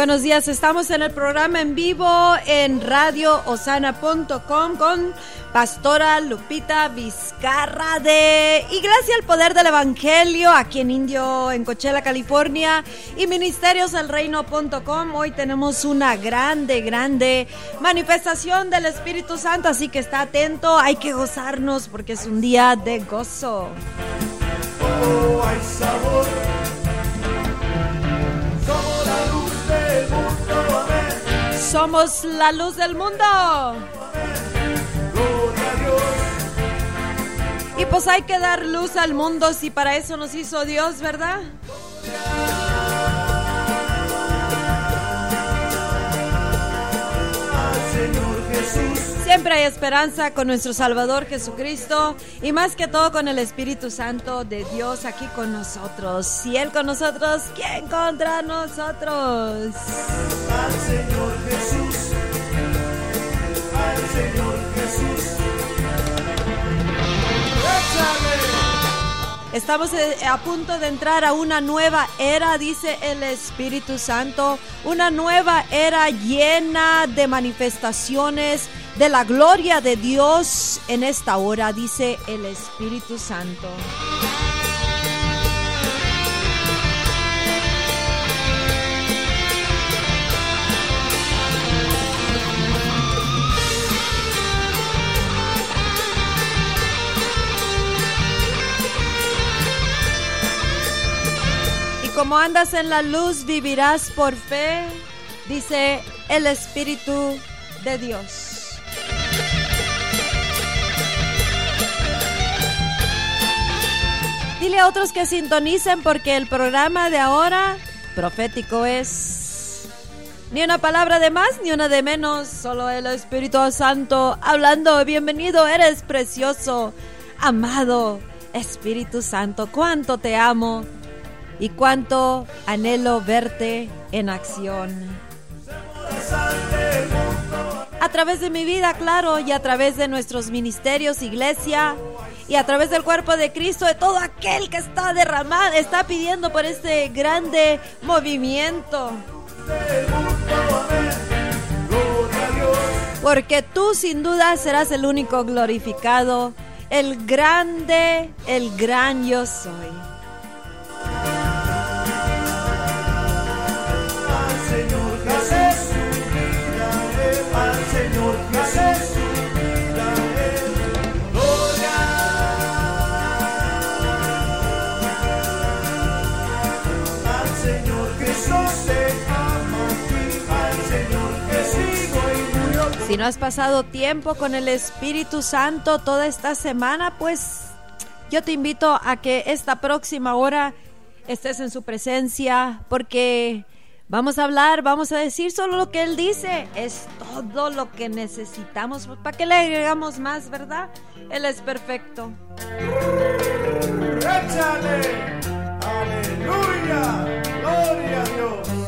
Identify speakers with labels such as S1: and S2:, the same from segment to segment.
S1: Buenos días, estamos en el programa en vivo en radioosana.com con Pastora Lupita Vizcarra de Iglesia El Poder del Evangelio aquí en Indio, en Coachella, California y ministeriosdelreino.com. Hoy tenemos una grande, grande manifestación del Espíritu Santo, así que está atento, hay que gozarnos porque es un día de gozo.
S2: Oh, hay sabor. Somos la luz del mundo.
S1: Y pues hay que dar luz al mundo si para eso nos hizo Dios, ¿verdad?
S2: Señor Jesús.
S1: Siempre hay esperanza con nuestro Salvador Jesucristo y más que todo con el Espíritu Santo de Dios aquí con nosotros. Si Él con nosotros, ¿quién contra nosotros?
S2: Al Señor Jesús. Al Señor Jesús. Échale.
S1: Estamos eh, a punto de entrar a una nueva era, dice el Espíritu Santo, una nueva era llena de manifestaciones de la gloria de Dios en esta hora, dice el Espíritu Santo. Y como andas en la luz, vivirás por fe, dice el Espíritu de Dios. Dile a otros que sintonicen porque el programa de ahora profético es ni una palabra de más ni una de menos, solo el Espíritu Santo hablando. Bienvenido, eres precioso, amado Espíritu Santo. Cuánto te amo y cuánto anhelo verte en acción. A través de mi vida, claro, y a través de nuestros ministerios, iglesia, y a través del cuerpo de Cristo, de todo aquel que está derramado, está pidiendo por este grande movimiento. Porque tú sin duda serás el único glorificado, el grande, el gran yo soy. Si no has pasado tiempo con el Espíritu Santo toda esta semana, pues yo te invito a que esta próxima hora estés en su presencia, porque vamos a hablar, vamos a decir solo lo que Él dice. Es todo lo que necesitamos. ¿Para qué le agregamos más, verdad? Él es perfecto.
S2: Échale. Aleluya. Gloria a Dios.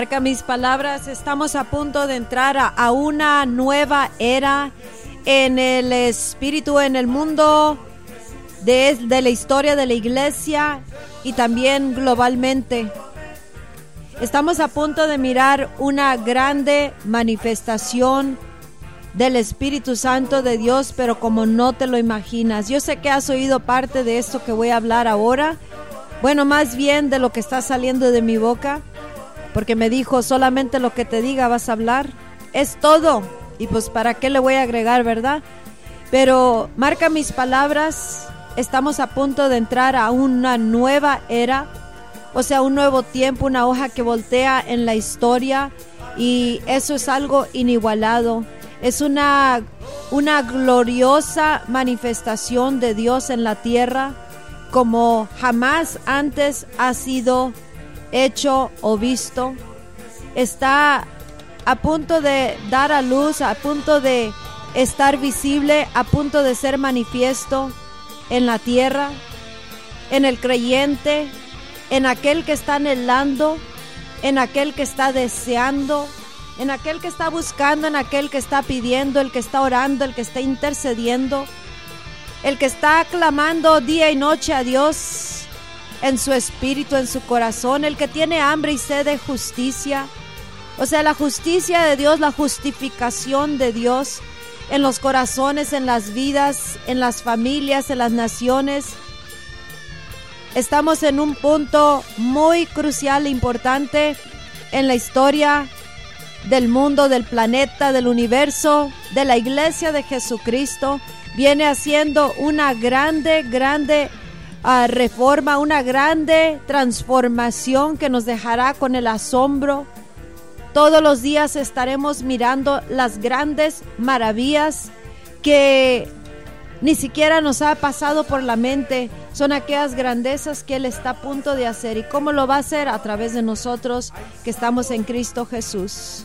S1: Marca mis palabras, estamos a punto de entrar a, una nueva era en el espíritu, en el mundo de, de la historia de la iglesia y también globalmente. Estamos a punto de mirar una grande manifestación del Espíritu Santo de Dios, pero como no te lo imaginas. Yo sé que has oído parte de esto que voy a hablar ahora. Bueno, más bien de lo que está saliendo de mi boca, porque me dijo, solamente lo que te diga vas a hablar. Es todo. Y pues para qué le voy a agregar, ¿verdad? Pero marca mis palabras, estamos a punto de entrar a una nueva era, o sea, un nuevo tiempo, una hoja que voltea en la historia y eso es algo inigualado. Es una, una gloriosa manifestación de Dios en la tierra como jamás antes ha sido hecho o visto. Está a punto de dar a luz, a punto de estar visible, a punto de ser manifiesto en la tierra, en el creyente, en aquel que está anhelando, en aquel que está deseando, en aquel que está buscando, en aquel que está pidiendo, el que está orando, el que está intercediendo, el que está clamando día y noche a Dios en su espíritu, en su corazón, el que tiene hambre y sed de justicia. O sea, la justicia de Dios, la justificación de Dios en los corazones, en las vidas, en las familias, en las naciones. Estamos en un punto muy crucial e importante en la historia del mundo, del planeta, del universo, de la iglesia de Jesucristo. Viene haciendo una grande, grande uh, reforma, una grande transformación que nos dejará con el asombro todos los días estaremos mirando las grandes maravillas que ni siquiera nos ha pasado por la mente. Son aquellas grandezas que Él está a punto de hacer. ¿Y cómo lo va a hacer? A través de nosotros que estamos en Cristo Jesús.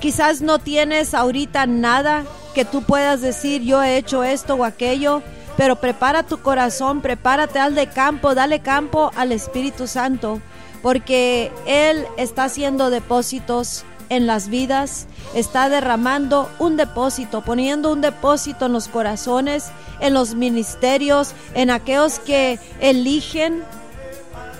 S1: Quizás no tienes ahorita nada que tú puedas decir, yo he hecho esto o aquello, pero prepara tu corazón, prepárate al de campo, dale campo al Espíritu Santo porque Él está haciendo depósitos en las vidas, está derramando un depósito, poniendo un depósito en los corazones, en los ministerios, en aquellos que eligen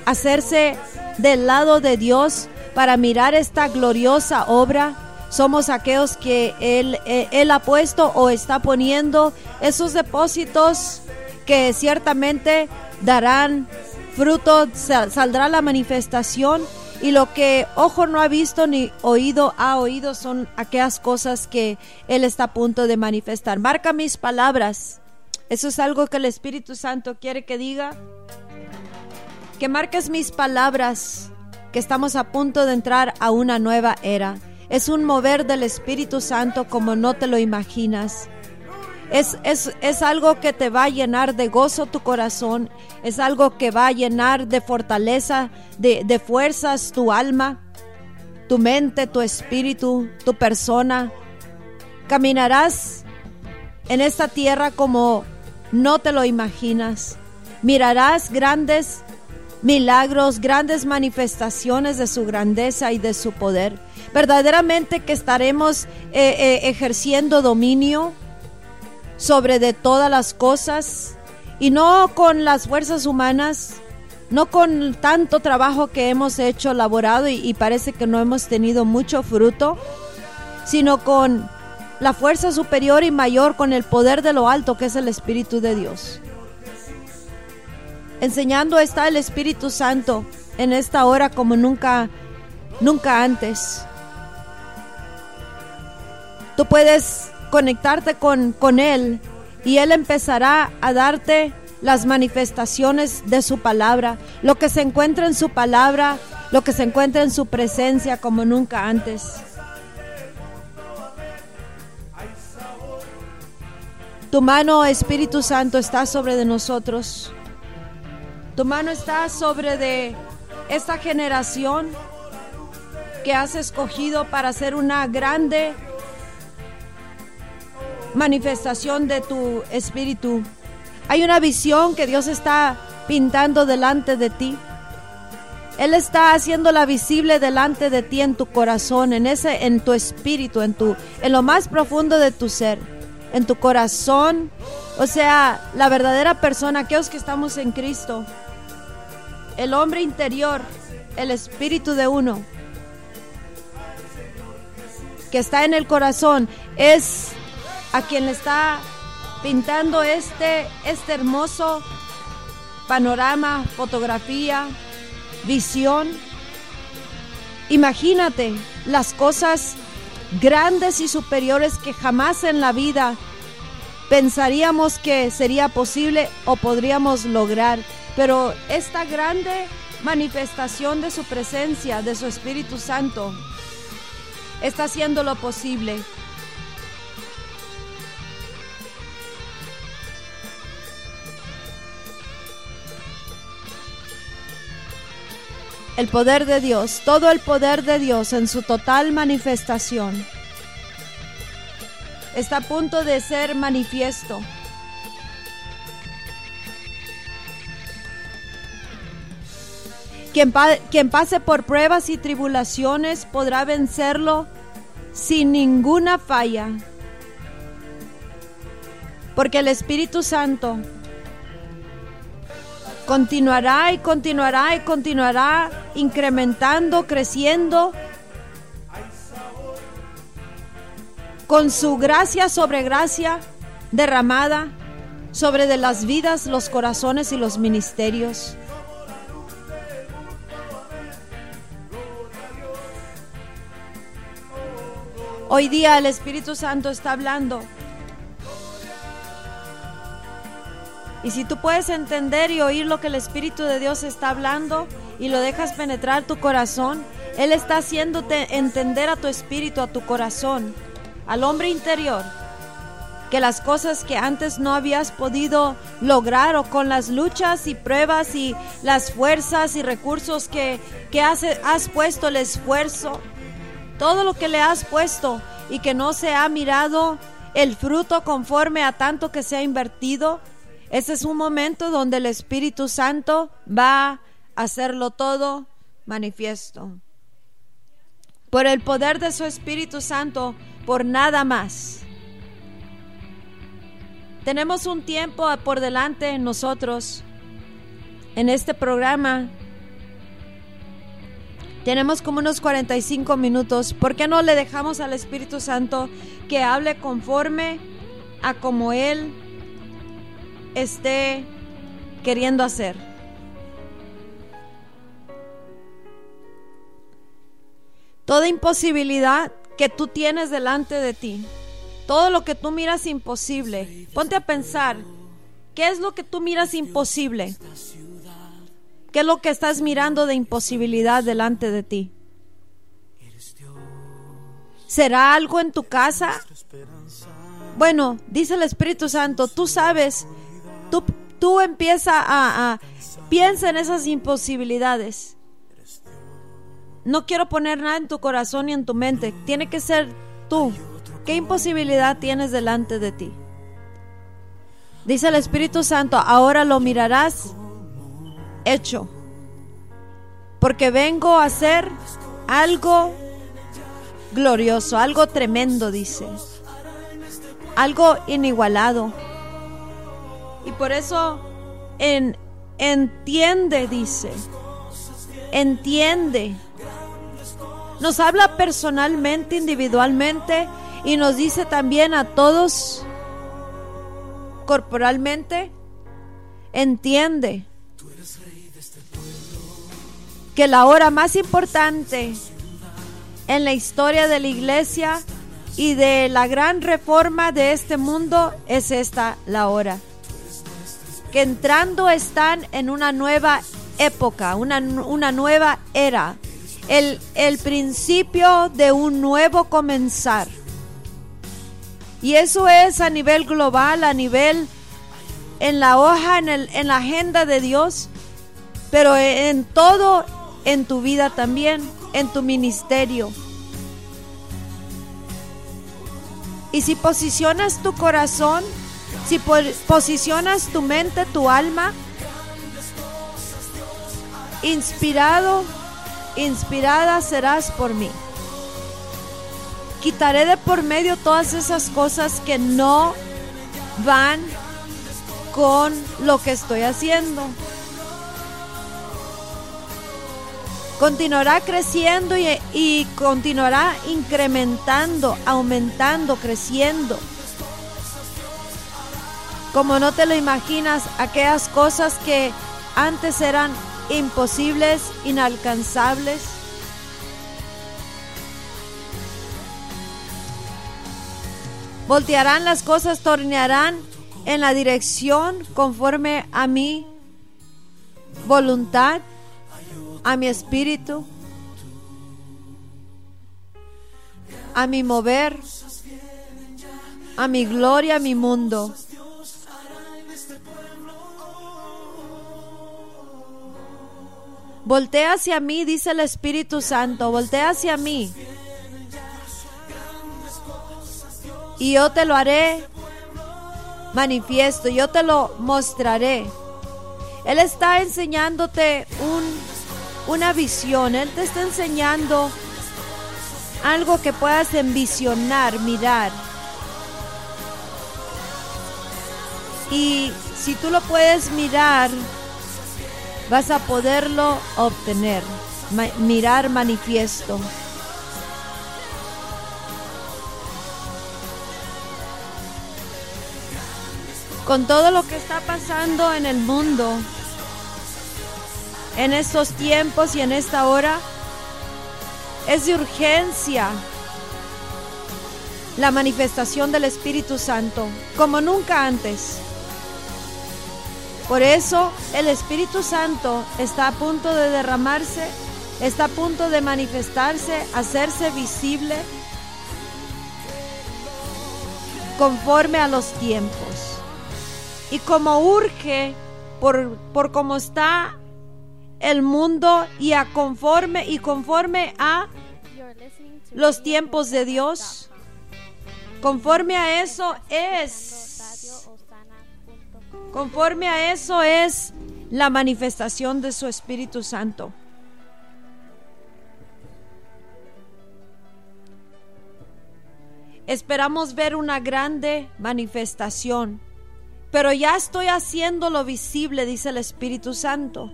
S1: hacerse del lado de Dios para mirar esta gloriosa obra. Somos aquellos que Él, eh, él ha puesto o está poniendo esos depósitos que ciertamente darán fruto saldrá la manifestación y lo que ojo no ha visto ni oído ha oído son aquellas cosas que Él está a punto de manifestar. Marca mis palabras. Eso es algo que el Espíritu Santo quiere que diga. Que marques mis palabras, que estamos a punto de entrar a una nueva era. Es un mover del Espíritu Santo como no te lo imaginas. Es, es, algo que te va a llenar de gozo tu corazón, es algo que va a llenar de fortaleza, de, de fuerzas tu alma, tu mente, tu espíritu, tu persona. Caminarás en esta tierra como no te lo imaginas. Mirarás grandes milagros, grandes manifestaciones de su grandeza y de su poder. Verdaderamente que estaremos eh, eh, ejerciendo dominio sobre de todas las cosas y no con las fuerzas humanas, no con tanto trabajo que hemos hecho, laborado y, parece que no hemos tenido mucho fruto, sino con la fuerza superior y mayor, con el poder de lo alto que es el Espíritu de Dios. Enseñando está el Espíritu Santo en esta hora como nunca, nunca antes. Tú puedes conectarte con, con Él y Él empezará a darte las manifestaciones de su palabra, lo que se encuentra en su palabra, lo que se encuentra en su presencia como nunca antes. Tu mano, Espíritu Santo, está sobre de nosotros. Tu mano está sobre de esta generación que has escogido para ser una grande manifestación de tu espíritu. Hay una visión que Dios está pintando delante de ti. Él está haciéndola visible delante de ti en tu corazón, en ese en tu espíritu, en tu en lo más profundo de tu ser, en tu corazón, o sea, la verdadera persona, aquellos que estamos en Cristo. El hombre interior, el espíritu de uno que está en el corazón es a quien está pintando este, este hermoso panorama, fotografía, visión. Imagínate las cosas grandes y superiores que jamás en la vida pensaríamos que sería posible o podríamos lograr. Pero esta grande manifestación de su presencia, de su Espíritu Santo, está haciendo lo posible. El poder de Dios, todo el poder de Dios en su total manifestación, está a punto de ser manifiesto. Quien, quien, pase por pruebas y tribulaciones podrá vencerlo sin ninguna falla. Porque el Espíritu Santo continuará y continuará y continuará incrementando, creciendo con su gracia sobre gracia derramada sobre de las vidas, los corazones y los ministerios. Hoy día el Espíritu Santo está hablando Y si tú puedes entender y oír lo que el Espíritu de Dios está hablando y lo dejas penetrar tu corazón, Él está haciéndote entender a tu espíritu, a tu corazón, al hombre interior, que las cosas que antes no habías podido lograr o con las luchas y pruebas y las fuerzas y recursos que, que has, has puesto el esfuerzo, todo lo que le has puesto y que no se ha mirado el fruto conforme a tanto que se ha invertido, ese es un momento donde el Espíritu Santo va a hacerlo todo manifiesto. Por el poder de su Espíritu Santo, por nada más. Tenemos un tiempo por delante nosotros, en este programa. Tenemos como unos 45 minutos. ¿Por qué no le dejamos al Espíritu Santo que hable conforme a como Él esté queriendo hacer. Toda imposibilidad que tú tienes delante de ti, todo lo que tú miras imposible, ponte a pensar, ¿qué es lo que tú miras imposible? ¿Qué es lo que estás mirando de imposibilidad delante de ti? ¿Será algo en tu casa? Bueno, dice el Espíritu Santo, tú sabes Tú, tú empieza a, piensa en esas imposibilidades. No quiero poner nada en tu corazón ni en tu mente. Tiene que ser tú. ¿Qué imposibilidad tienes delante de ti? Dice el Espíritu Santo, ahora lo mirarás hecho. Porque vengo a hacer algo glorioso, algo tremendo, dice. Algo inigualado. Y por eso en, entiende, dice. Entiende. Nos habla personalmente, individualmente y nos dice también a todos corporalmente, entiende que la hora más importante en la historia de la iglesia y de la gran reforma de este mundo es esta la hora que entrando están en una nueva época, una, una nueva era, el, el principio de un nuevo comenzar. Y eso es a nivel global, a nivel en la hoja, en, el, en la agenda de Dios, pero en todo, en tu vida también, en tu ministerio. Y si posicionas tu corazón si posicionas tu mente, tu alma, inspirado, inspirada serás por mí. Quitaré de por medio todas esas cosas que no van con lo que estoy haciendo. Continuará creciendo y, y continuará incrementando, aumentando, creciendo como no te lo imaginas, aquellas cosas que antes eran imposibles, inalcanzables. Voltearán las cosas, tornearán en la dirección conforme a mi voluntad, a mi espíritu, a mi mover, a mi gloria, a mi mundo. Voltea hacia mí, dice el Espíritu Santo, voltea hacia mí. Y yo te lo haré manifiesto, yo te lo mostraré. Él está enseñándote un, una visión, Él te está enseñando algo que puedas envisionar, mirar. Y si tú lo puedes mirar, vas a poderlo obtener, mirar manifiesto. Con todo lo que está pasando en el mundo, en estos tiempos y en esta hora, es de urgencia la manifestación del Espíritu Santo, como nunca antes. Por eso el Espíritu Santo está a punto de derramarse, está a punto de manifestarse, hacerse visible conforme a los tiempos. Y como urge por, por cómo está el mundo y a conforme y conforme a los tiempos de Dios, conforme a eso es Conforme a eso es la manifestación de su Espíritu Santo. Esperamos ver una grande manifestación, pero ya estoy haciéndolo visible, dice el Espíritu Santo.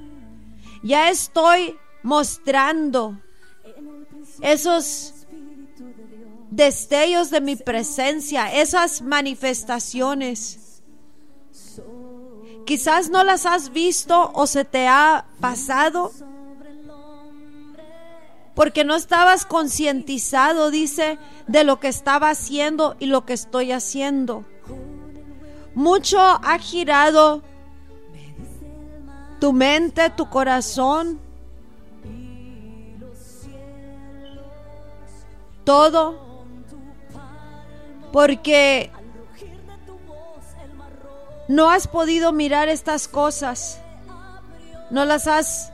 S1: Ya estoy mostrando esos destellos de mi presencia, esas manifestaciones. Quizás no las has visto o se te ha pasado porque no estabas concientizado, dice, de lo que estaba haciendo y lo que estoy haciendo. Mucho ha girado tu mente, tu corazón, todo, porque no has podido mirar estas cosas, no las has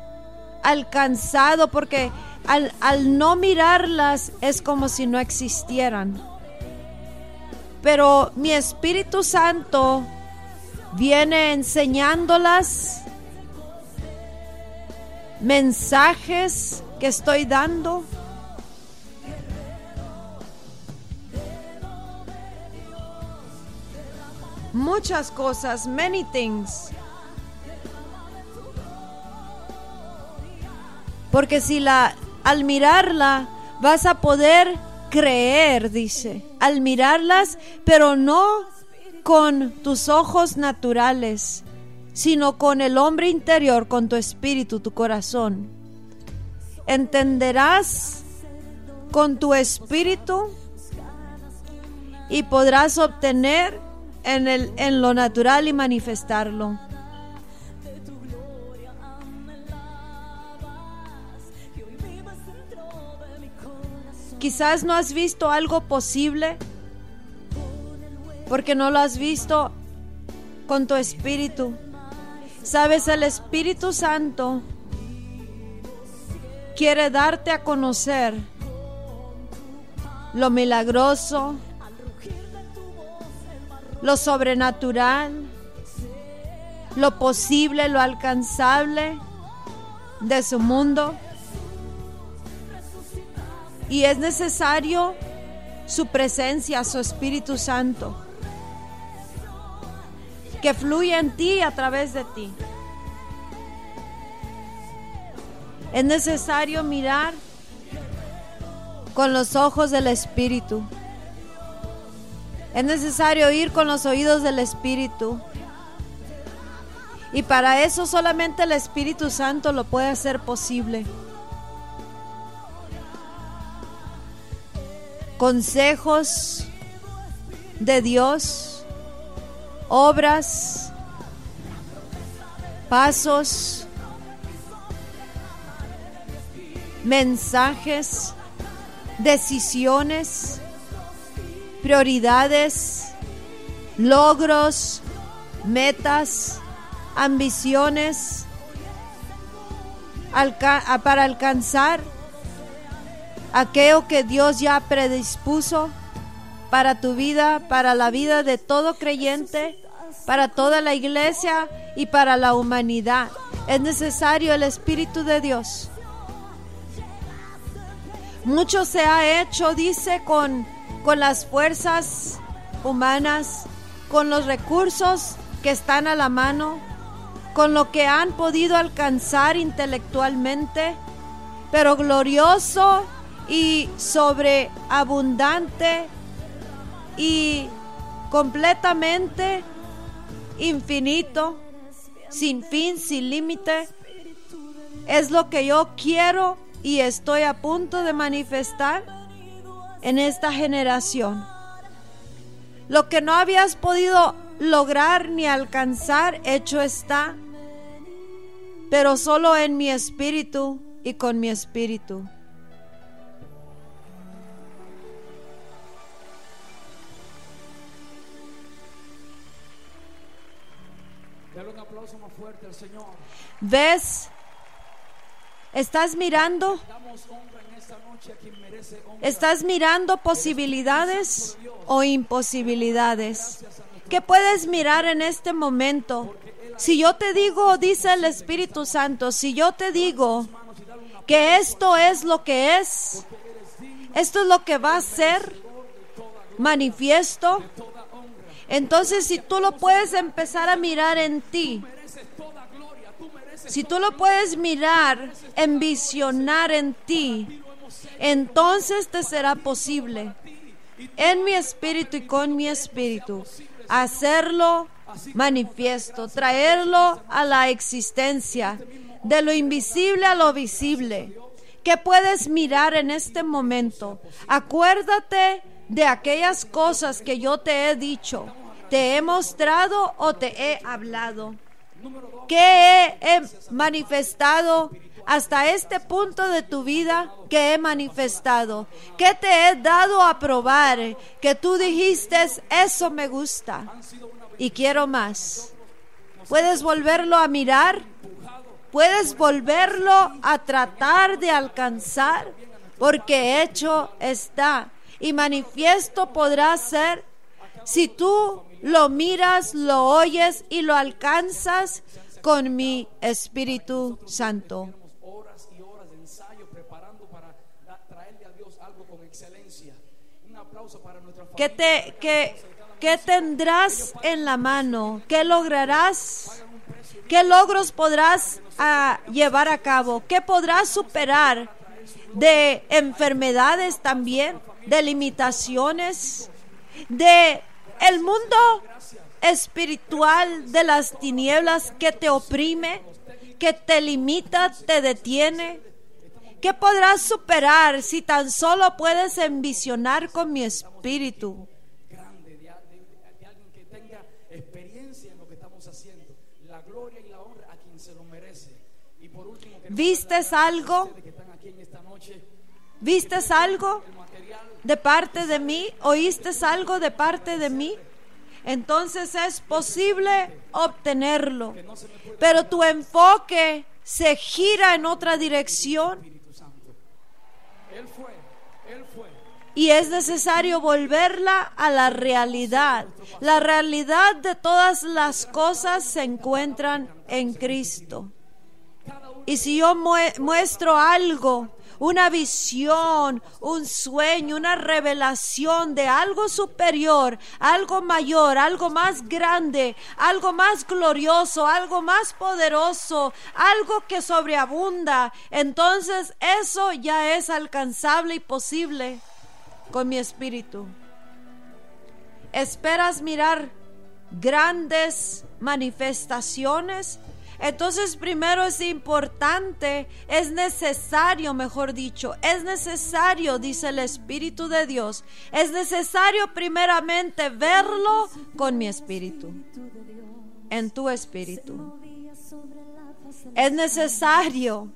S1: alcanzado porque al, al, no mirarlas es como si no existieran. Pero mi Espíritu Santo viene enseñándolas mensajes que estoy dando. Muchas cosas, many things. Porque si la al mirarla vas a poder creer, dice. Al mirarlas, pero no con tus ojos naturales, sino con el hombre interior, con tu espíritu, tu corazón. Entenderás con tu espíritu y podrás obtener en, el, en lo natural y manifestarlo. Quizás no has visto algo posible porque no lo has visto con tu espíritu. Sabes, el Espíritu Santo quiere darte a conocer lo milagroso, lo sobrenatural, lo posible, lo alcanzable de su mundo. Y es necesario su presencia, su Espíritu Santo, que fluye en ti a través de ti. Es necesario mirar con los ojos del Espíritu. Es necesario oír con los oídos del Espíritu. Y para eso solamente el Espíritu Santo lo puede hacer posible. Consejos, de Dios, obras, pasos, mensajes, decisiones, prioridades, logros, metas, ambiciones para alcanzar aquello que Dios ya predispuso para tu vida, para la vida de todo creyente, para toda la iglesia y para la humanidad. Es necesario el Espíritu de Dios. Mucho se ha hecho, dice, con, con las fuerzas humanas, con los recursos que están a la mano, con lo que han podido alcanzar intelectualmente, pero glorioso y sobreabundante y completamente infinito, sin fin, sin límite, es lo que yo quiero y estoy a punto de manifestar en esta generación. Lo que no habías podido lograr ni alcanzar, hecho está, pero solo en mi espíritu y con mi espíritu.
S3: Dale un aplauso más fuerte al Señor.
S1: ¿Ves? ¿Estás mirando?
S3: Damos honra en esta noche a quien merece honra.
S1: ¿Estás mirando posibilidades o imposibilidades? ¿Qué puedes mirar en este momento? Si yo te digo, dice el Espíritu Santo, si yo te digo que esto es lo que es, esto es lo que va a ser manifiesto, entonces si tú lo puedes empezar a mirar en ti, si tú lo puedes mirar, envisionar en ti, entonces te será posible en mi espíritu y con mi espíritu hacerlo manifiesto, traerlo a la existencia, de lo invisible a lo visible. ¿Qué puedes mirar en este momento? Acuérdate de aquellas cosas que yo te he dicho, te he mostrado o te he hablado. ¿Qué he, manifestado hasta este punto de tu vida que he manifestado? ¿Qué te he dado a probar? Que tú dijiste, eso me gusta y quiero más. ¿Puedes volverlo a mirar? ¿Puedes volverlo a tratar de alcanzar? Porque hecho está y manifiesto podrá ser si tú lo miras, lo oyes y lo alcanzas con mi Espíritu Santo.
S3: Horas y horas de ensayo preparando para traerle a Dios algo con excelencia.
S1: ¿Qué, te, qué, qué tendrás en la mano? ¿Qué lograrás? ¿Qué logros podrás ah, llevar a cabo? ¿Qué podrás superar? De enfermedades también, de limitaciones, de el mundo espiritual de las tinieblas que te oprime, que te limita, te detiene. ¿Qué podrás superar si tan solo puedes envisionar con mi espíritu? ¿Vistes algo? ¿Vistes algo de parte de mí? ¿Oíste algo de parte de mí? Entonces es posible obtenerlo. Pero tu enfoque se gira en otra dirección y es necesario volverla a la realidad. La realidad de todas las cosas se encuentran en Cristo. Y si yo mue- muestro algo, una visión, un sueño, una revelación de algo superior, algo mayor, algo más grande, algo más glorioso, algo más poderoso, algo que sobreabunda, entonces eso ya es alcanzable y posible con mi espíritu. Esperas mirar grandes manifestaciones, Entonces primero es importante, es necesario, mejor dicho, es necesario, dice el Espíritu de Dios, es necesario primeramente verlo con mi espíritu, en tu espíritu. Es necesario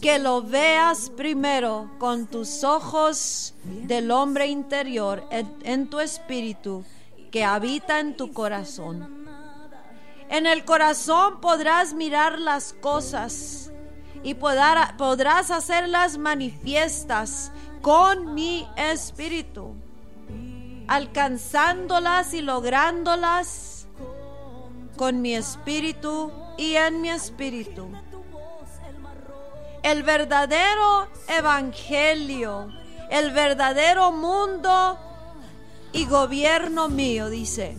S1: que lo veas primero con tus ojos del hombre interior, en, tu espíritu que habita en tu corazón. En el corazón podrás mirar las cosas y podrás hacerlas manifiestas con mi espíritu, alcanzándolas y lográndolas con mi espíritu y en mi espíritu el verdadero evangelio, el verdadero mundo y gobierno mío, dice.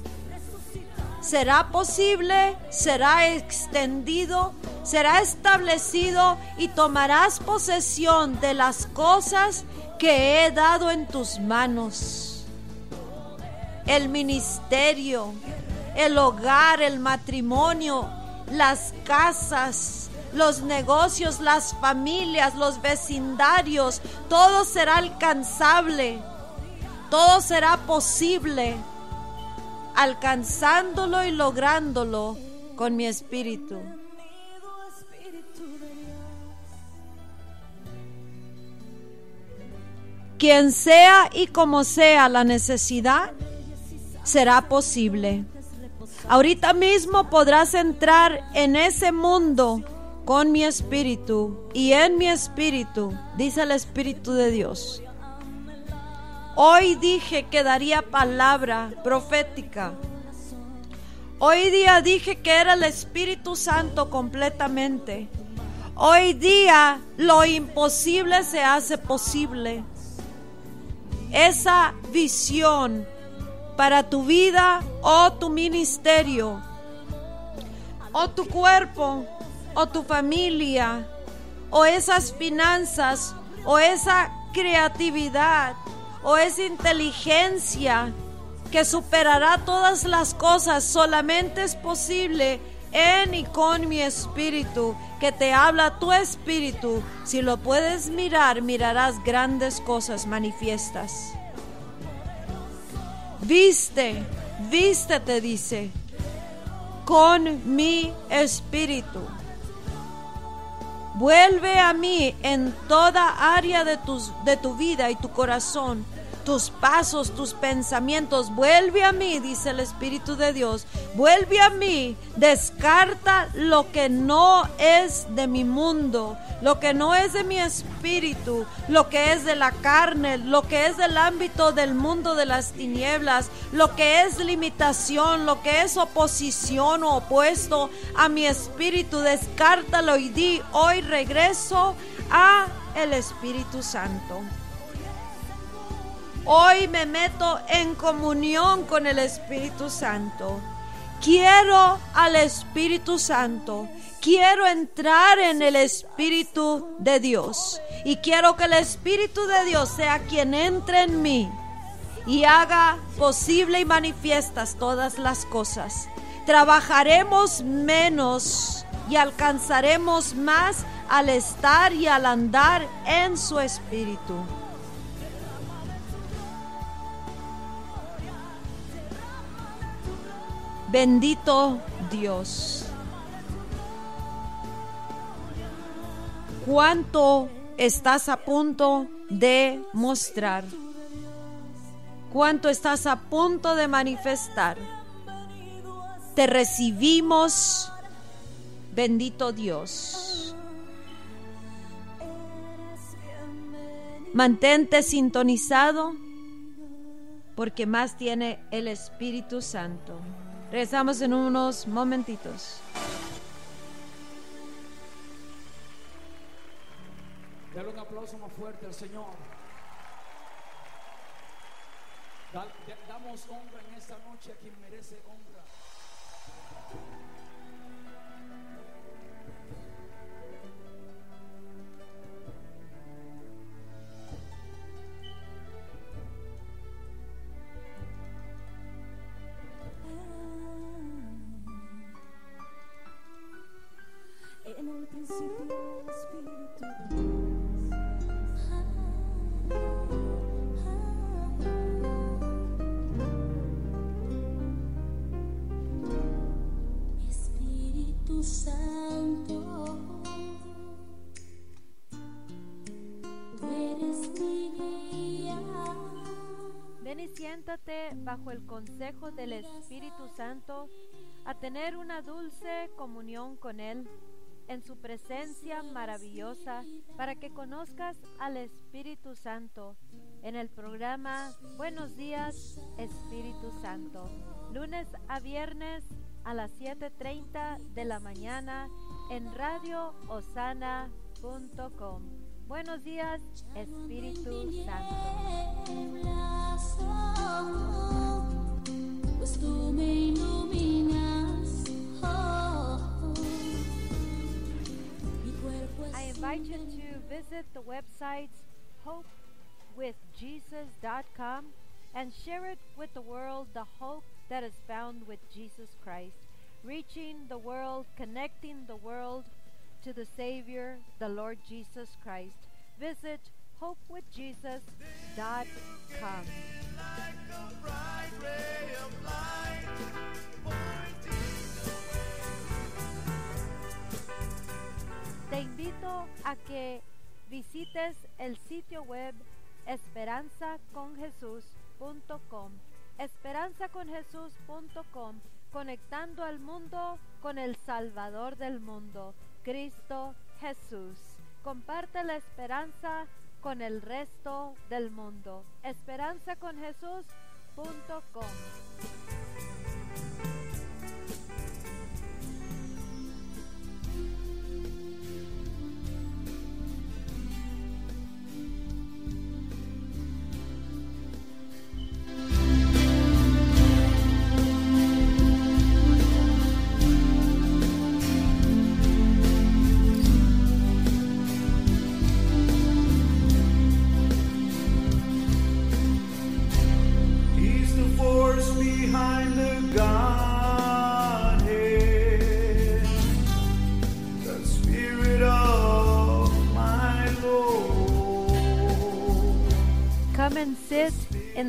S1: Será posible, será extendido, será establecido y tomarás posesión de las cosas que he dado en tus manos. El ministerio, el hogar, el matrimonio, las casas, los negocios, las familias, los vecindarios, todo será alcanzable, todo será posible, alcanzándolo y lográndolo con mi espíritu. Quien sea y como sea la necesidad, será posible. Ahorita mismo podrás entrar en ese mundo con mi espíritu y en mi espíritu, dice el Espíritu de Dios. Hoy dije que daría palabra profética. Hoy día dije que era el Espíritu Santo completamente. Hoy día lo imposible se hace posible. Esa visión para tu vida o tu ministerio o tu cuerpo o tu familia o esas finanzas o esa creatividad o esa inteligencia que superará todas las cosas solamente es posible en y con mi espíritu, que te habla tu espíritu. Si lo puedes mirar, mirarás grandes cosas manifiestas. Viste, viste, te dice, con mi espíritu. Vuelve a mí en toda área de, tus, de tu vida y tu corazón tus pasos, tus pensamientos. Vuelve a mí, dice el Espíritu de Dios. Vuelve a mí. Descarta lo que no es de mi mundo, lo que no es de mi espíritu, lo que es de la carne, lo que es del ámbito del mundo de las tinieblas, lo que es limitación, lo que es oposición o opuesto a mi espíritu. Descártalo y di, hoy regreso a el Espíritu Santo. Hoy me meto en comunión con el Espíritu Santo. Quiero al Espíritu Santo. Quiero entrar en el Espíritu de Dios. Y quiero que el Espíritu de Dios sea quien entre en mí y haga posible y manifiestas todas las cosas. Trabajaremos menos y alcanzaremos más al estar y al andar en su Espíritu. Bendito Dios. ¿Cuánto estás a punto de mostrar? ¿Cuánto estás a punto de manifestar? Te recibimos, bendito Dios. Mantente sintonizado porque más tiene el Espíritu Santo. Regresamos en unos momentitos.
S3: Dale un aplauso más fuerte al Señor. Damos honra en esta noche a quien merece honra.
S1: Ven y siéntate bajo el consejo del Espíritu Santo a tener una dulce comunión con Él en su presencia maravillosa para que conozcas al Espíritu Santo en el programa Buenos días Espíritu Santo, lunes a viernes a las 7.30 de la mañana en radioosana.com. Buenos días Espíritu Santo.
S4: Oh, pues iluminas.
S1: Invite you to visit the website hopewithjesus.com and share it with the world the hope that is found with Jesus Christ, reaching the world, connecting the world to the Savior, the Lord Jesus Christ. Visit hopewithjesus.com. Te invito a que visites el sitio web esperanzaconjesús.com. Esperanzaconjesús.com, conectando al mundo con el Salvador del mundo, Cristo Jesús. Comparte la esperanza con el resto del mundo. Esperanzaconjesús.com.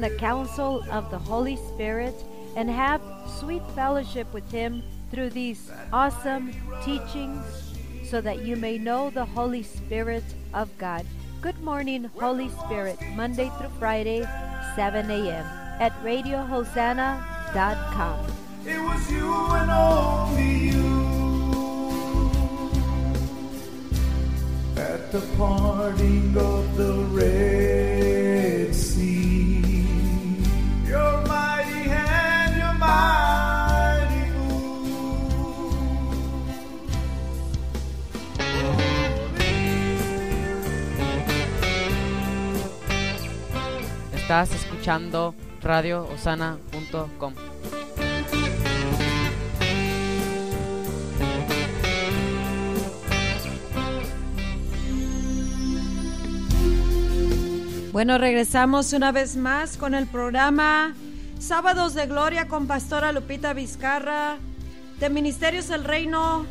S2: the counsel of
S1: the Holy Spirit and have sweet fellowship with Him through these awesome teachings so that you may know the Holy Spirit of God. Good morning, Holy Spirit, Monday through Friday, 7 a.m. at RadioHosanna.com.
S2: It was you and only you at the parting of the Red
S5: Estás escuchando radioosana.com.
S1: Bueno, regresamos una vez más con el programa Sábados de Gloria con Pastora Lupita Vizcarra de Ministerios del Reino,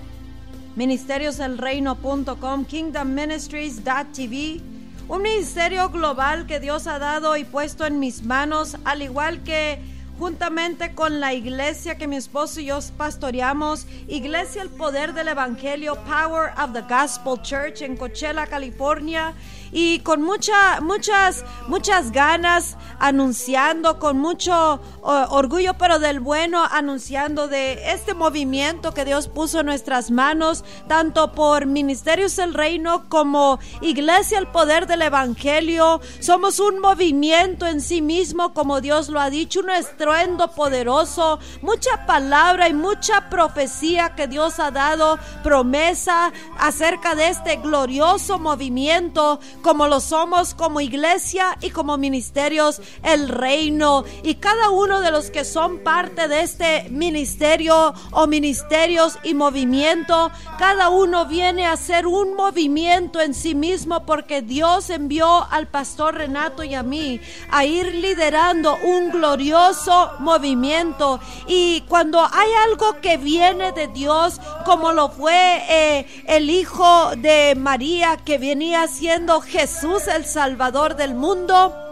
S1: ministeriosdelreino.com, kingdomministries.tv, un ministerio global que Dios ha dado y puesto en mis manos, al igual que juntamente con la iglesia que mi esposo y yo pastoreamos, Iglesia El Poder del Evangelio, Power of the Gospel Church en Coachella, California, y con mucha, muchas, muchas ganas, anunciando, con mucho orgullo, pero del bueno, anunciando de este movimiento que Dios puso en nuestras manos, tanto por Ministerios del Reino como Iglesia El Poder del Evangelio. Somos un movimiento en sí mismo, como Dios lo ha dicho, un estruendo poderoso, mucha palabra y mucha profecía que Dios ha dado, promesa acerca de este glorioso movimiento, como lo somos como iglesia y como ministerios el reino. Y cada uno de los que son parte de este ministerio o ministerios y movimiento, cada uno viene a ser un movimiento en sí mismo porque Dios envió al pastor Renato y a mí a ir liderando un glorioso movimiento. Y cuando hay algo que viene de Dios, como lo fue eh, el hijo de María que venía siendo Jesús el Salvador del mundo,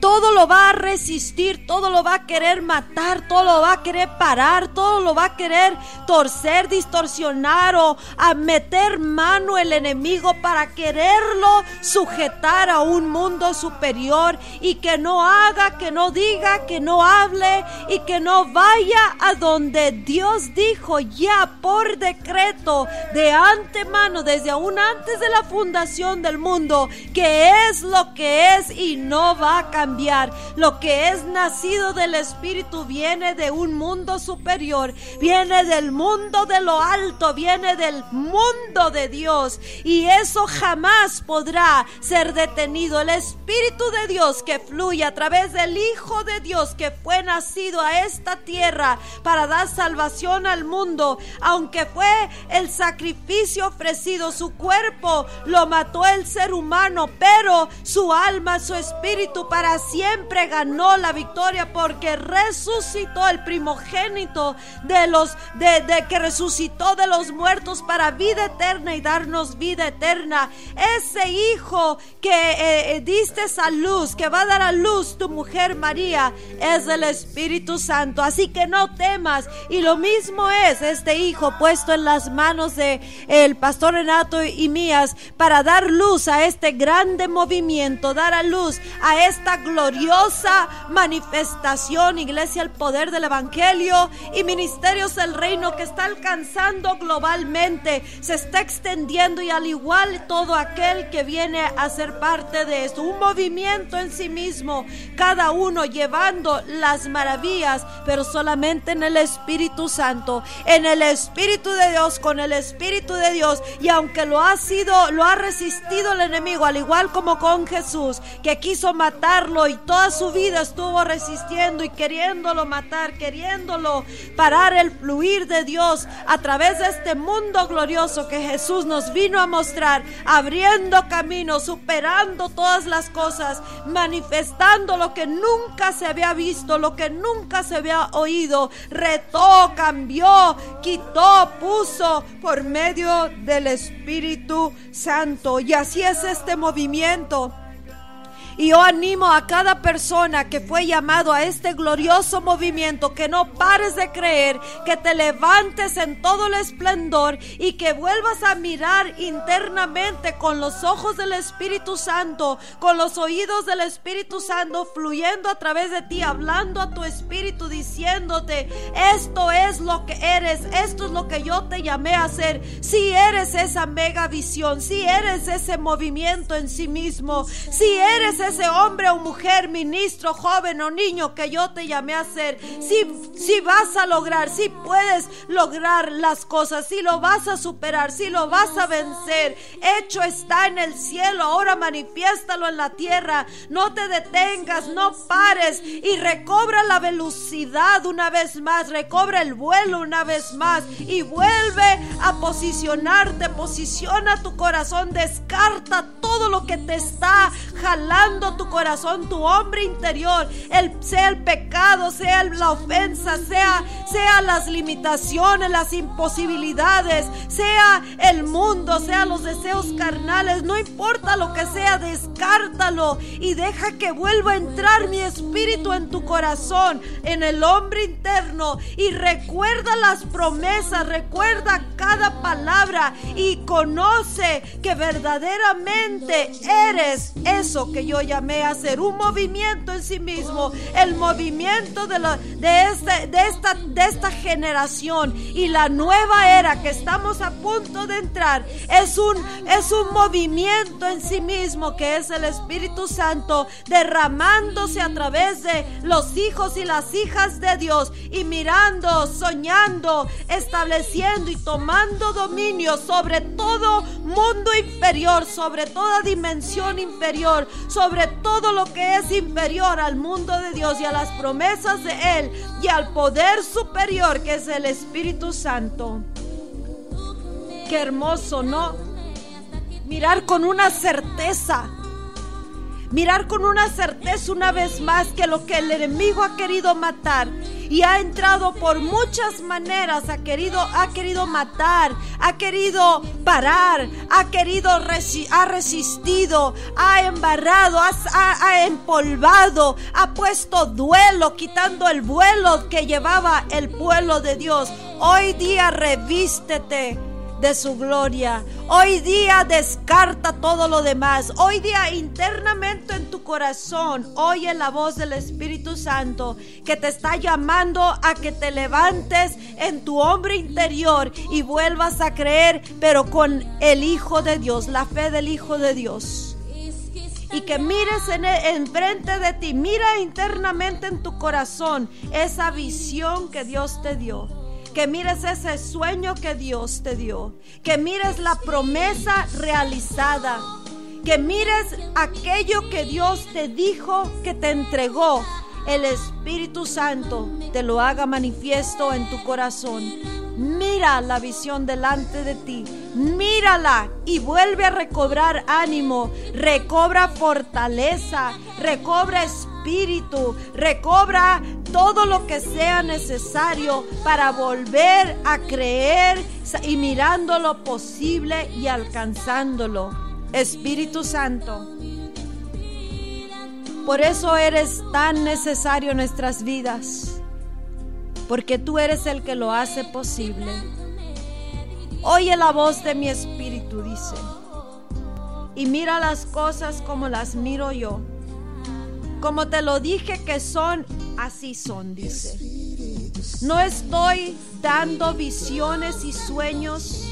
S1: todo lo va a resistir, todo lo va a querer matar, todo lo va a querer parar, todo lo va a querer torcer, distorsionar o a meter mano el enemigo para quererlo sujetar a un mundo superior y que no haga, que no diga, que no hable y que no vaya a donde Dios dijo ya por decreto de antemano, desde aún antes de la fundación del mundo, que es lo que es y no va a cambiar. Lo que es nacido del Espíritu viene de un mundo superior, viene del mundo de lo alto, viene del mundo de Dios. Y eso jamás podrá ser detenido. El Espíritu de Dios que fluye a través del Hijo de Dios que fue nacido a esta tierra para dar salvación al mundo, aunque fue el sacrificio ofrecido, su cuerpo lo mató el ser humano, pero su alma, su espíritu para siempre ganó la victoria porque resucitó el primogénito de los de, que resucitó de los muertos para vida eterna y darnos vida eterna. Ese hijo que eh, eh, diste a luz, que va a dar a luz tu mujer María, es el Espíritu Santo. Así que no temas. Y lo mismo es este hijo puesto en las manos de el pastor Renato y mías para dar luz a este grande movimiento, dar a luz a esta gloriosa manifestación, iglesia, el poder del Evangelio y ministerios del reino que está alcanzando globalmente, se está extendiendo y al igual todo aquel que viene a ser parte de esto, un movimiento en sí mismo, cada uno llevando las maravillas, pero solamente en el Espíritu Santo, en el Espíritu de Dios, con el Espíritu de Dios, y aunque lo ha sido, lo ha resistido el enemigo, al igual como con Jesús, que quiso matarlo y toda su vida estuvo resistiendo y queriéndolo matar, queriéndolo parar el fluir de Dios a través de este mundo glorioso que Jesús nos vino a mostrar, abriendo camino, superando todas las cosas, manifestando lo que nunca se había visto, lo que nunca se había oído, retó, cambió, quitó, puso por medio del Espíritu Santo. Y así es este movimiento. Y yo animo a cada persona que fue llamado a este glorioso movimiento que no pares de creer, que te levantes en todo el esplendor y que vuelvas a mirar internamente con los ojos del Espíritu Santo, con los oídos del Espíritu Santo fluyendo a través de ti, hablando a tu espíritu, diciéndote, esto es lo que eres, esto es lo que yo te llamé a hacer. Si eres esa mega visión, si eres ese movimiento en sí mismo, si eres ese hombre o mujer, ministro, joven o niño que yo te llamé a ser, si, si vas a lograr, si puedes lograr las cosas, si lo vas a superar, si lo vas a vencer, hecho está en el cielo, ahora manifiéstalo en la tierra, no te detengas, no pares y recobra la velocidad una vez más, recobra el vuelo una vez más y vuelve a posicionarte, posiciona tu corazón, descarta todo lo que te está jalando tu corazón, tu hombre interior, sea el pecado, sea la ofensa, sea, sea las limitaciones, las imposibilidades, sea el mundo, sea los deseos carnales, no importa lo que sea, descártalo y deja que vuelva a entrar mi espíritu en tu corazón, en el hombre interno. Y recuerda las promesas, recuerda cada palabra y conoce que verdaderamente eres eso que yo llamé a hacer, un movimiento en sí mismo, el movimiento de, la, de, este, de, esta, de esta generación. Y la nueva era que estamos a punto de entrar es un, es un movimiento en sí mismo que es el Espíritu Santo derramándose a través de los hijos y las hijas de Dios y mirando, soñando, estableciendo y tomando dominio sobre todo mundo inferior, sobre toda dimensión inferior, sobre todo lo que es inferior al mundo de Dios y a las promesas de Él y al poder superior que es el Espíritu Santo. Qué hermoso, ¿no? Mirar con una certeza Mirar con una certeza una vez más que lo que el enemigo ha querido matar y ha entrado por muchas maneras, ha querido, ha querido matar, ha querido parar, ha querido, ha resistido, ha embarrado, ha- ha empolvado, ha puesto duelo, quitando el vuelo que llevaba el pueblo de Dios. Hoy día revístete de su gloria. Hoy día descarta todo lo demás. Hoy día internamente en tu corazón oye la voz del Espíritu Santo que te está llamando a que te levantes en tu hombre interior y vuelvas a creer, pero con el Hijo de Dios, la fe del Hijo de Dios y que mires en e- enfrente de ti, mira internamente en tu corazón esa visión que Dios te dio. Que mires ese sueño que Dios te dio. Que mires la promesa realizada. Que mires aquello que Dios te dijo que te entregó. El Espíritu Santo te lo haga manifiesto en tu corazón. Mira la visión delante de ti. Mírala y vuelve a recobrar ánimo. Recobra fortaleza. Recobra espíritu. Recobra todo lo que sea necesario para volver a creer y mirando lo posible y alcanzándolo. Espíritu Santo. Por eso eres tan necesario en nuestras vidas. Porque tú eres el que lo hace posible. Oye la voz de mi espíritu, dice. Y mira las cosas como las miro yo. Como te lo dije que son, así son, dice. No estoy dando visiones y sueños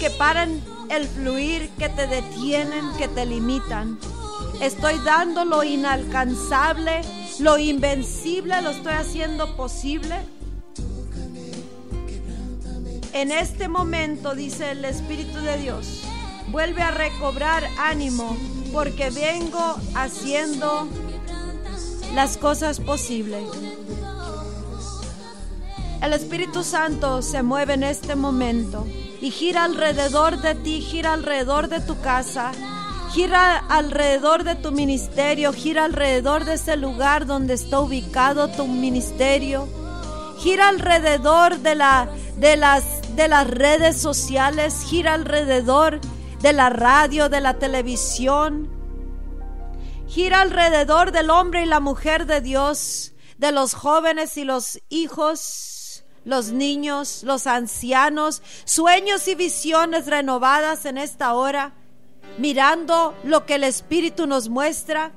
S1: que paran el fluir, que te detienen, que te limitan. Estoy dando lo inalcanzable, lo invencible, lo estoy haciendo posible. En este momento, dice el Espíritu de Dios, vuelve a recobrar ánimo porque vengo haciendo las cosas posibles. El Espíritu Santo se mueve en este momento y gira alrededor de ti, gira alrededor de tu casa, gira alrededor de tu ministerio, gira alrededor de ese lugar donde está ubicado tu ministerio, gira alrededor de, la, de, las, de las redes sociales, gira alrededor de la radio, de la televisión, gira alrededor del hombre y la mujer de Dios, de los jóvenes y los hijos los niños, los ancianos, sueños y visiones renovadas en esta hora, mirando lo que el Espíritu nos muestra,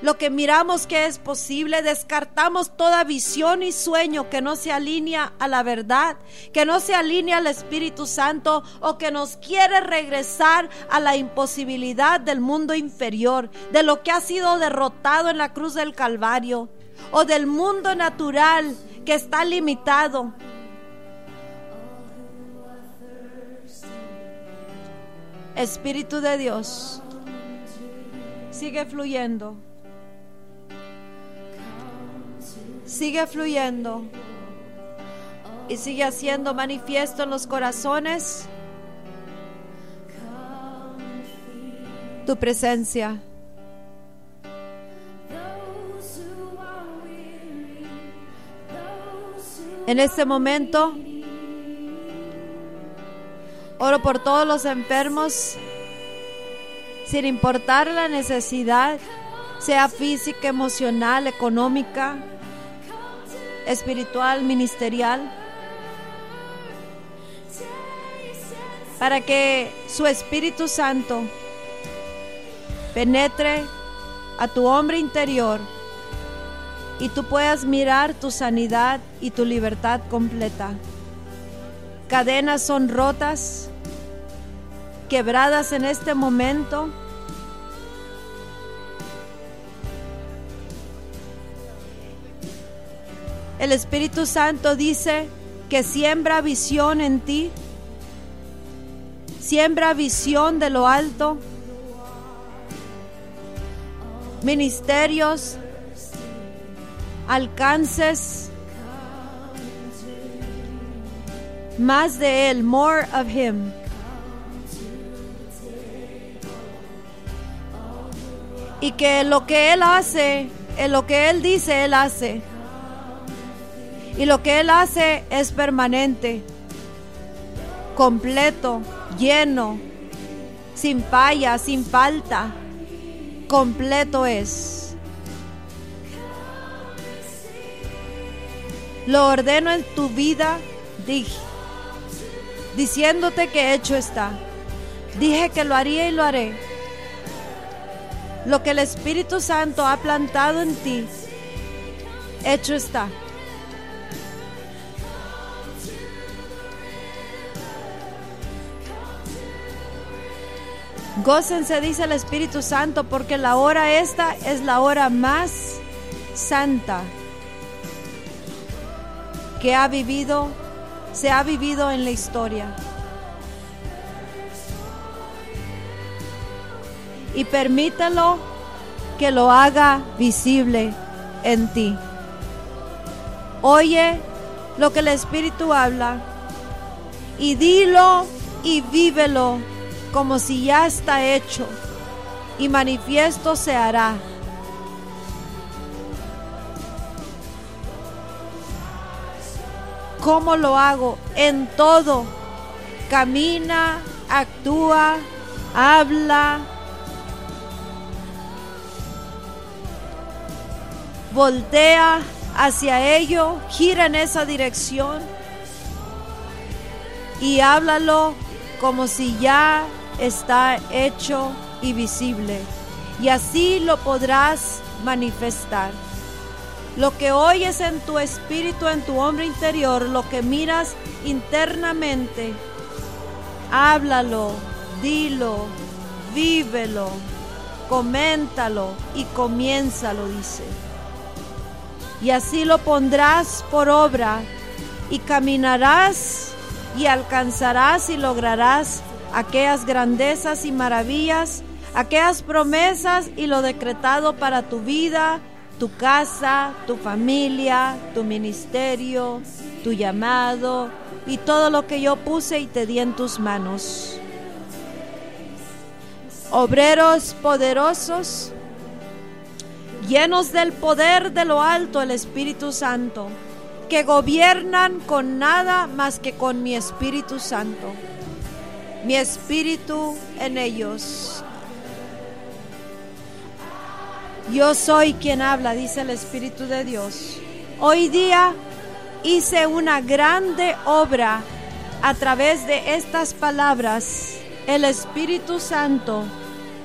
S1: lo que miramos que es posible, descartamos toda visión y sueño que no se alinea a la verdad, que no se alinea al Espíritu Santo o que nos quiere regresar a la imposibilidad del mundo inferior, de lo que ha sido derrotado en la cruz del Calvario o del mundo natural que está limitado. Espíritu de Dios, sigue fluyendo. Sigue fluyendo. Y sigue haciendo manifiesto en los corazones tu presencia. En este momento, oro por todos los enfermos, sin importar la necesidad, sea física, emocional, económica, espiritual, ministerial, para que su Espíritu Santo penetre a tu hombre interior y tú puedas mirar tu sanidad y tu libertad completa. Cadenas son rotas, quebradas en este momento. El Espíritu Santo dice que siembra visión en ti, siembra visión de lo alto, ministerios, alcances más de Él, more of Him. Y que lo que Él hace, en lo que Él dice, Él hace. Y lo que Él hace es permanente, completo, lleno, sin falla, sin falta. Completo es. Lo ordeno en tu vida, dije, diciéndote que hecho está. Dije que lo haría y lo haré. Lo que el Espíritu Santo ha plantado en ti, hecho está. Gócense, dice el Espíritu Santo, porque la hora esta es la hora más santa que ha vivido, se ha vivido en la historia. Y permítelo que lo haga visible en ti. Oye lo que el Espíritu habla y dilo y vívelo como si ya está hecho y manifiesto se hará. ¿Cómo lo hago? En todo. Camina, actúa, habla. Voltea hacia ello, gira en esa dirección y háblalo como si ya está hecho y visible. Y así lo podrás manifestar. Lo que oyes en tu espíritu, en tu hombre interior, lo que miras internamente, háblalo, dilo, vívelo, coméntalo y comiénzalo, dice. Y así lo pondrás por obra y caminarás y alcanzarás y lograrás aquellas grandezas y maravillas, aquellas promesas y lo decretado para tu vida, tu casa, tu familia, tu ministerio, tu llamado y todo lo que yo puse y te di en tus manos. Obreros poderosos, llenos del poder de lo alto, el Espíritu Santo, que gobiernan con nada más que con mi Espíritu Santo. Mi Espíritu en ellos. Yo soy quien habla, dice el Espíritu de Dios. Hoy día hice una grande obra a través de estas palabras. El Espíritu Santo,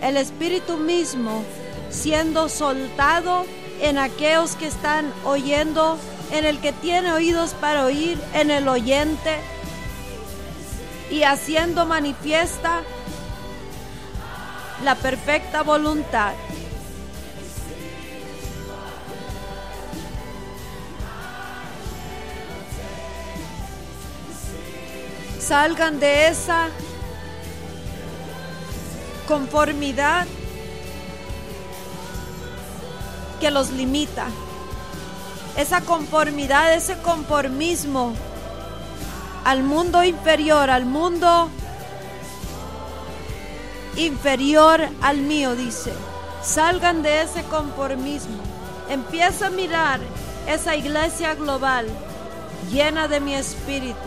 S1: el Espíritu mismo, siendo soltado en aquellos que están oyendo, en el que tiene oídos para oír, en el oyente, y haciendo manifiesta la perfecta voluntad. Salgan de esa conformidad que los limita. Esa conformidad, ese conformismo al mundo inferior, al mundo inferior al mío, dice. Salgan de ese conformismo. Empieza a mirar esa iglesia global llena de mi espíritu.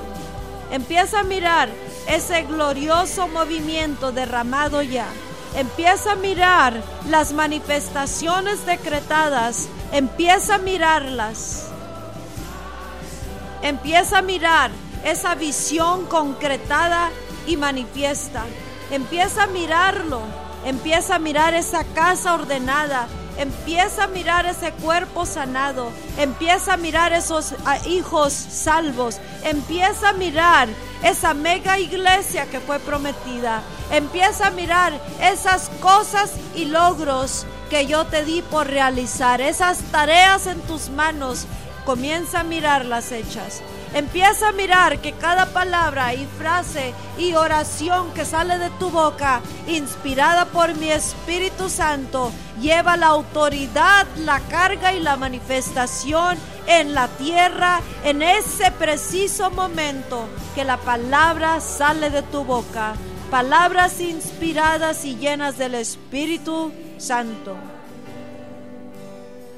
S1: Empieza a mirar ese glorioso movimiento derramado ya. Empieza a mirar las manifestaciones decretadas. Empieza a mirarlas. Empieza a mirar esa visión concretada y manifiesta. Empieza a mirarlo. Empieza a mirar esa casa ordenada. Empieza a mirar ese cuerpo sanado. Empieza a mirar esos ah, hijos salvos. Empieza a mirar esa mega iglesia que fue prometida. Empieza a mirar esas cosas y logros que yo te di por realizar. Esas tareas en tus manos. Comienza a mirarlas hechas. Empieza a mirar que cada palabra y frase y oración que sale de tu boca, inspirada por mi Espíritu Santo, lleva la autoridad, la carga y la manifestación en la tierra en ese preciso momento que la palabra sale de tu boca. Palabras inspiradas y llenas del Espíritu Santo.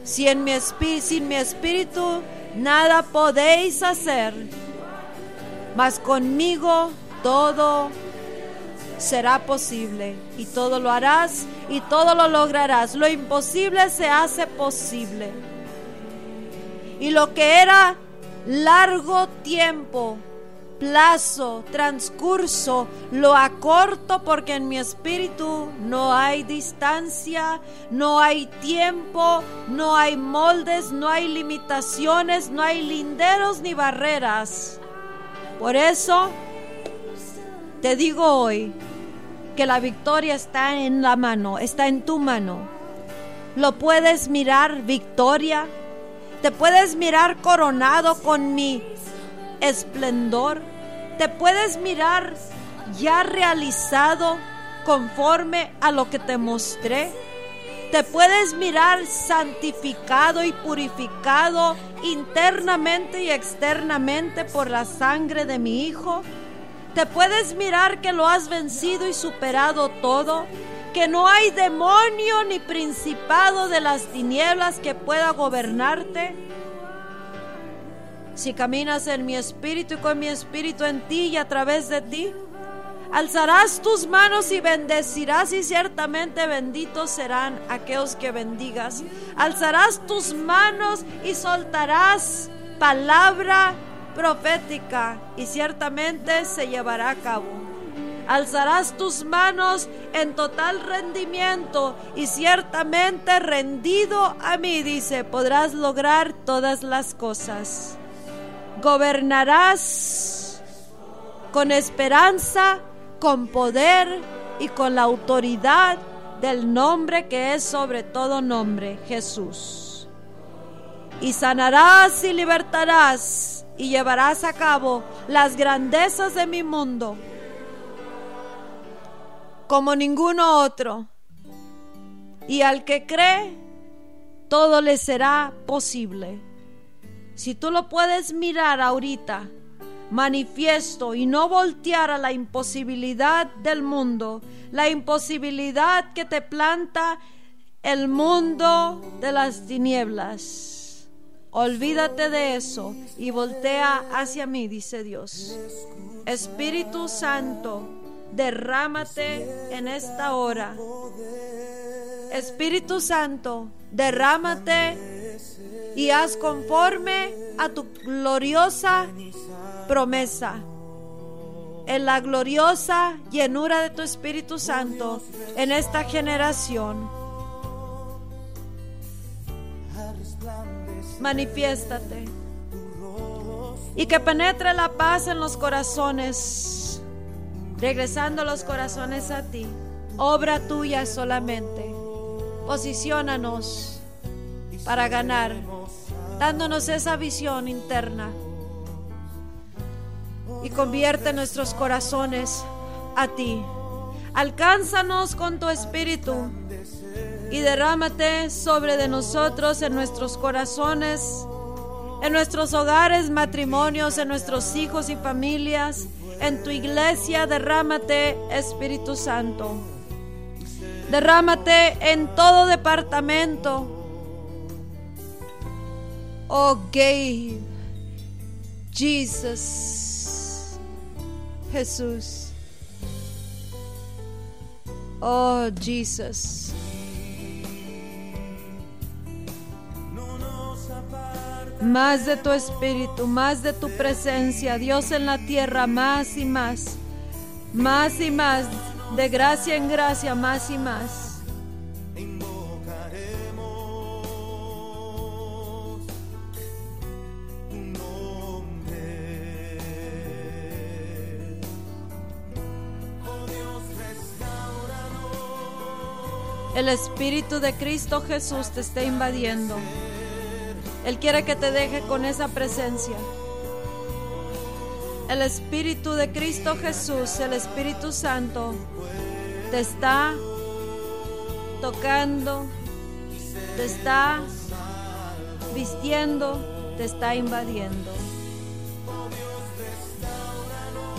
S1: Si en mi sin mi espíritu nada podéis hacer, mas conmigo todo será posible y todo lo harás y todo lo lograrás. Lo imposible se hace posible. Y lo que era largo tiempo, plazo, transcurso, lo acorto porque en mi espíritu no hay distancia, no hay tiempo, no hay moldes, no hay limitaciones, no hay linderos ni barreras. Por eso te digo hoy que la victoria está en la mano, está en tu mano. Lo puedes mirar victoria, te puedes mirar coronado con mi esplendor, te puedes mirar ya realizado conforme a lo que te mostré. Te puedes mirar santificado y purificado internamente y externamente por la sangre de mi Hijo. Te puedes mirar que lo has vencido y superado todo, que no hay demonio ni principado de las tinieblas que pueda gobernarte. Si caminas en mi espíritu y con mi espíritu en ti y a través de ti, alzarás tus manos y bendecirás y ciertamente benditos serán aquellos que bendigas. Alzarás tus manos y soltarás palabra profética y ciertamente se llevará a cabo. Alzarás tus manos en total rendimiento y ciertamente rendido a mí, dice, podrás lograr todas las cosas. Gobernarás con esperanza, con poder y con la autoridad del nombre que es sobre todo nombre, Jesús. Y sanarás y libertarás y llevarás a cabo las grandezas de mi mundo como ninguno otro. Y al que cree, todo le será posible. Si tú lo puedes mirar ahorita, manifiesto y no voltear a la imposibilidad del mundo, la imposibilidad que te planta el mundo de las tinieblas. Olvídate de eso y voltea hacia mí, dice Dios. Espíritu Santo, derrámate en esta hora. Espíritu Santo, derrámate y haz conforme a tu gloriosa promesa. En la gloriosa llenura de tu Espíritu Santo en esta generación. Manifiéstate. Y que penetre la paz en los corazones, regresando los corazones a ti. Obra tuya solamente. Posiciónanos para ganar, dándonos esa visión interna. Y convierte nuestros corazones a ti. Alcánzanos con tu espíritu y derrámate sobre de nosotros en nuestros corazones, en nuestros hogares, matrimonios, en nuestros hijos y familias, en tu iglesia, derrámate Espíritu Santo. Derrámate en todo departamento. Oh, Gabe, Jesus, Jesús. Oh, Jesus. Más de tu espíritu, más de tu presencia, Dios en la tierra, más y más, más y más, de gracia en gracia, más y más. El Espíritu de Cristo Jesús te está invadiendo. Él quiere que te deje con esa presencia. El Espíritu de Cristo Jesús, el Espíritu Santo, te está tocando, te está vistiendo, te está invadiendo.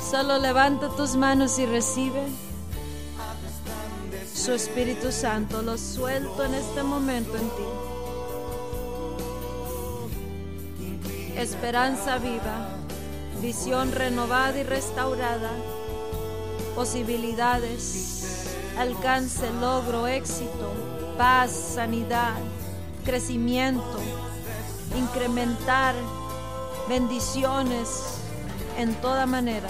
S1: Solo levanta tus manos y recibe su Espíritu Santo. Lo suelto en este momento en ti. esperanza viva, visión renovada y restaurada, posibilidades, alcance, logro, éxito, paz, sanidad, crecimiento, incrementar bendiciones en toda manera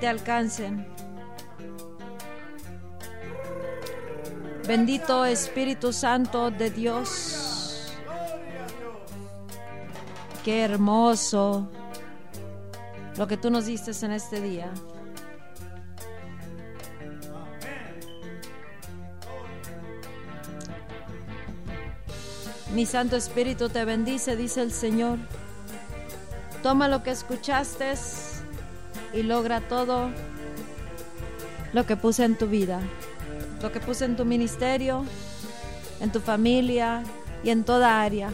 S1: te alcancen. Bendito Espíritu Santo de Dios. Qué hermoso lo que tú nos diste en este día. Mi Santo Espíritu te bendice, dice el Señor. Toma lo que escuchaste y logra todo lo que puse en tu vida, lo que puse en tu ministerio, en tu familia y en toda área.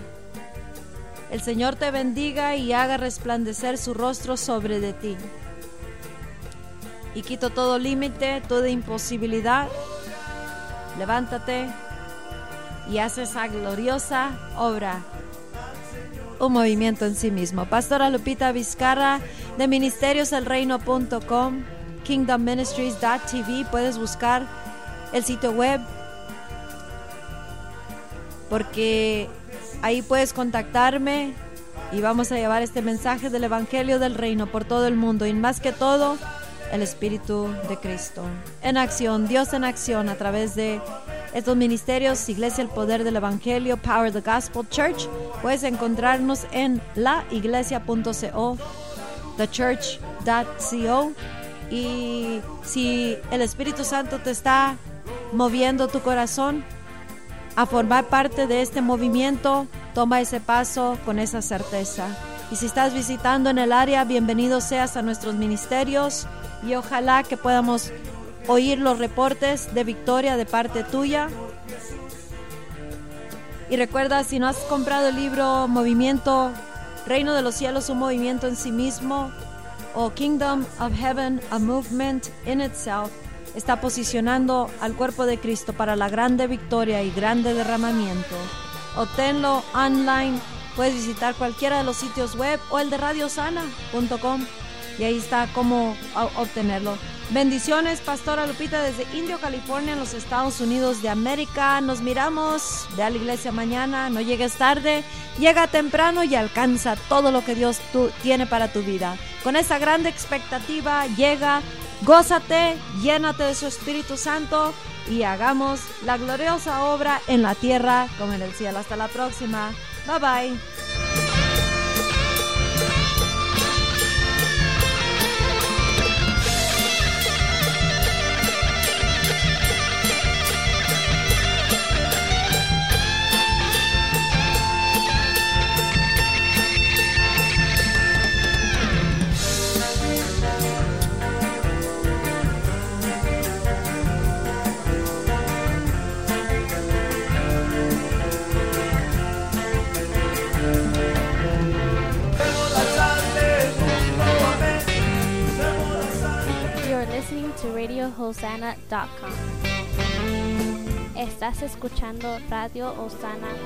S1: El Señor te bendiga y haga resplandecer su rostro sobre de ti. Y quito todo límite, toda imposibilidad. Levántate y haz esa gloriosa obra un movimiento en sí mismo. Pastora Lupita Vizcarra de ministerioselreino.com, kingdomministries.tv, puedes buscar el sitio web porque ahí puedes contactarme y vamos a llevar este mensaje del Evangelio del Reino por todo el mundo y más que todo el Espíritu de Cristo. En acción, Dios en acción a través de estos ministerios, Iglesia El Poder del Evangelio, Power the Gospel Church. Puedes encontrarnos en laiglesia.co, thechurch.co. Y si el Espíritu Santo te está moviendo tu corazón a formar parte de este movimiento, toma ese paso con esa certeza. Y si estás visitando en el área, bienvenido seas a nuestros ministerios y ojalá que podamos oír los reportes de victoria de parte tuya. Y recuerda, si no has comprado el libro Movimiento, Reino de los Cielos, un movimiento en sí mismo, o Kingdom of Heaven, a movement in itself, está posicionando al cuerpo de Cristo para la grande victoria y grande derramamiento. Obténlo online, puedes visitar cualquiera de los sitios web o el de radiosana.com y ahí está cómo obtenerlo. Bendiciones, Pastora Lupita desde Indio, California, en los Estados Unidos de América. Nos miramos, ve a la iglesia mañana, no llegues tarde, llega temprano y alcanza todo lo que Dios tiene para tu vida. Con esa grande expectativa, llega, gózate, llénate de su Espíritu Santo y hagamos la gloriosa obra en la tierra como en el cielo. Hasta la próxima. Bye bye.
S6: Estás escuchando Radio Osana.com.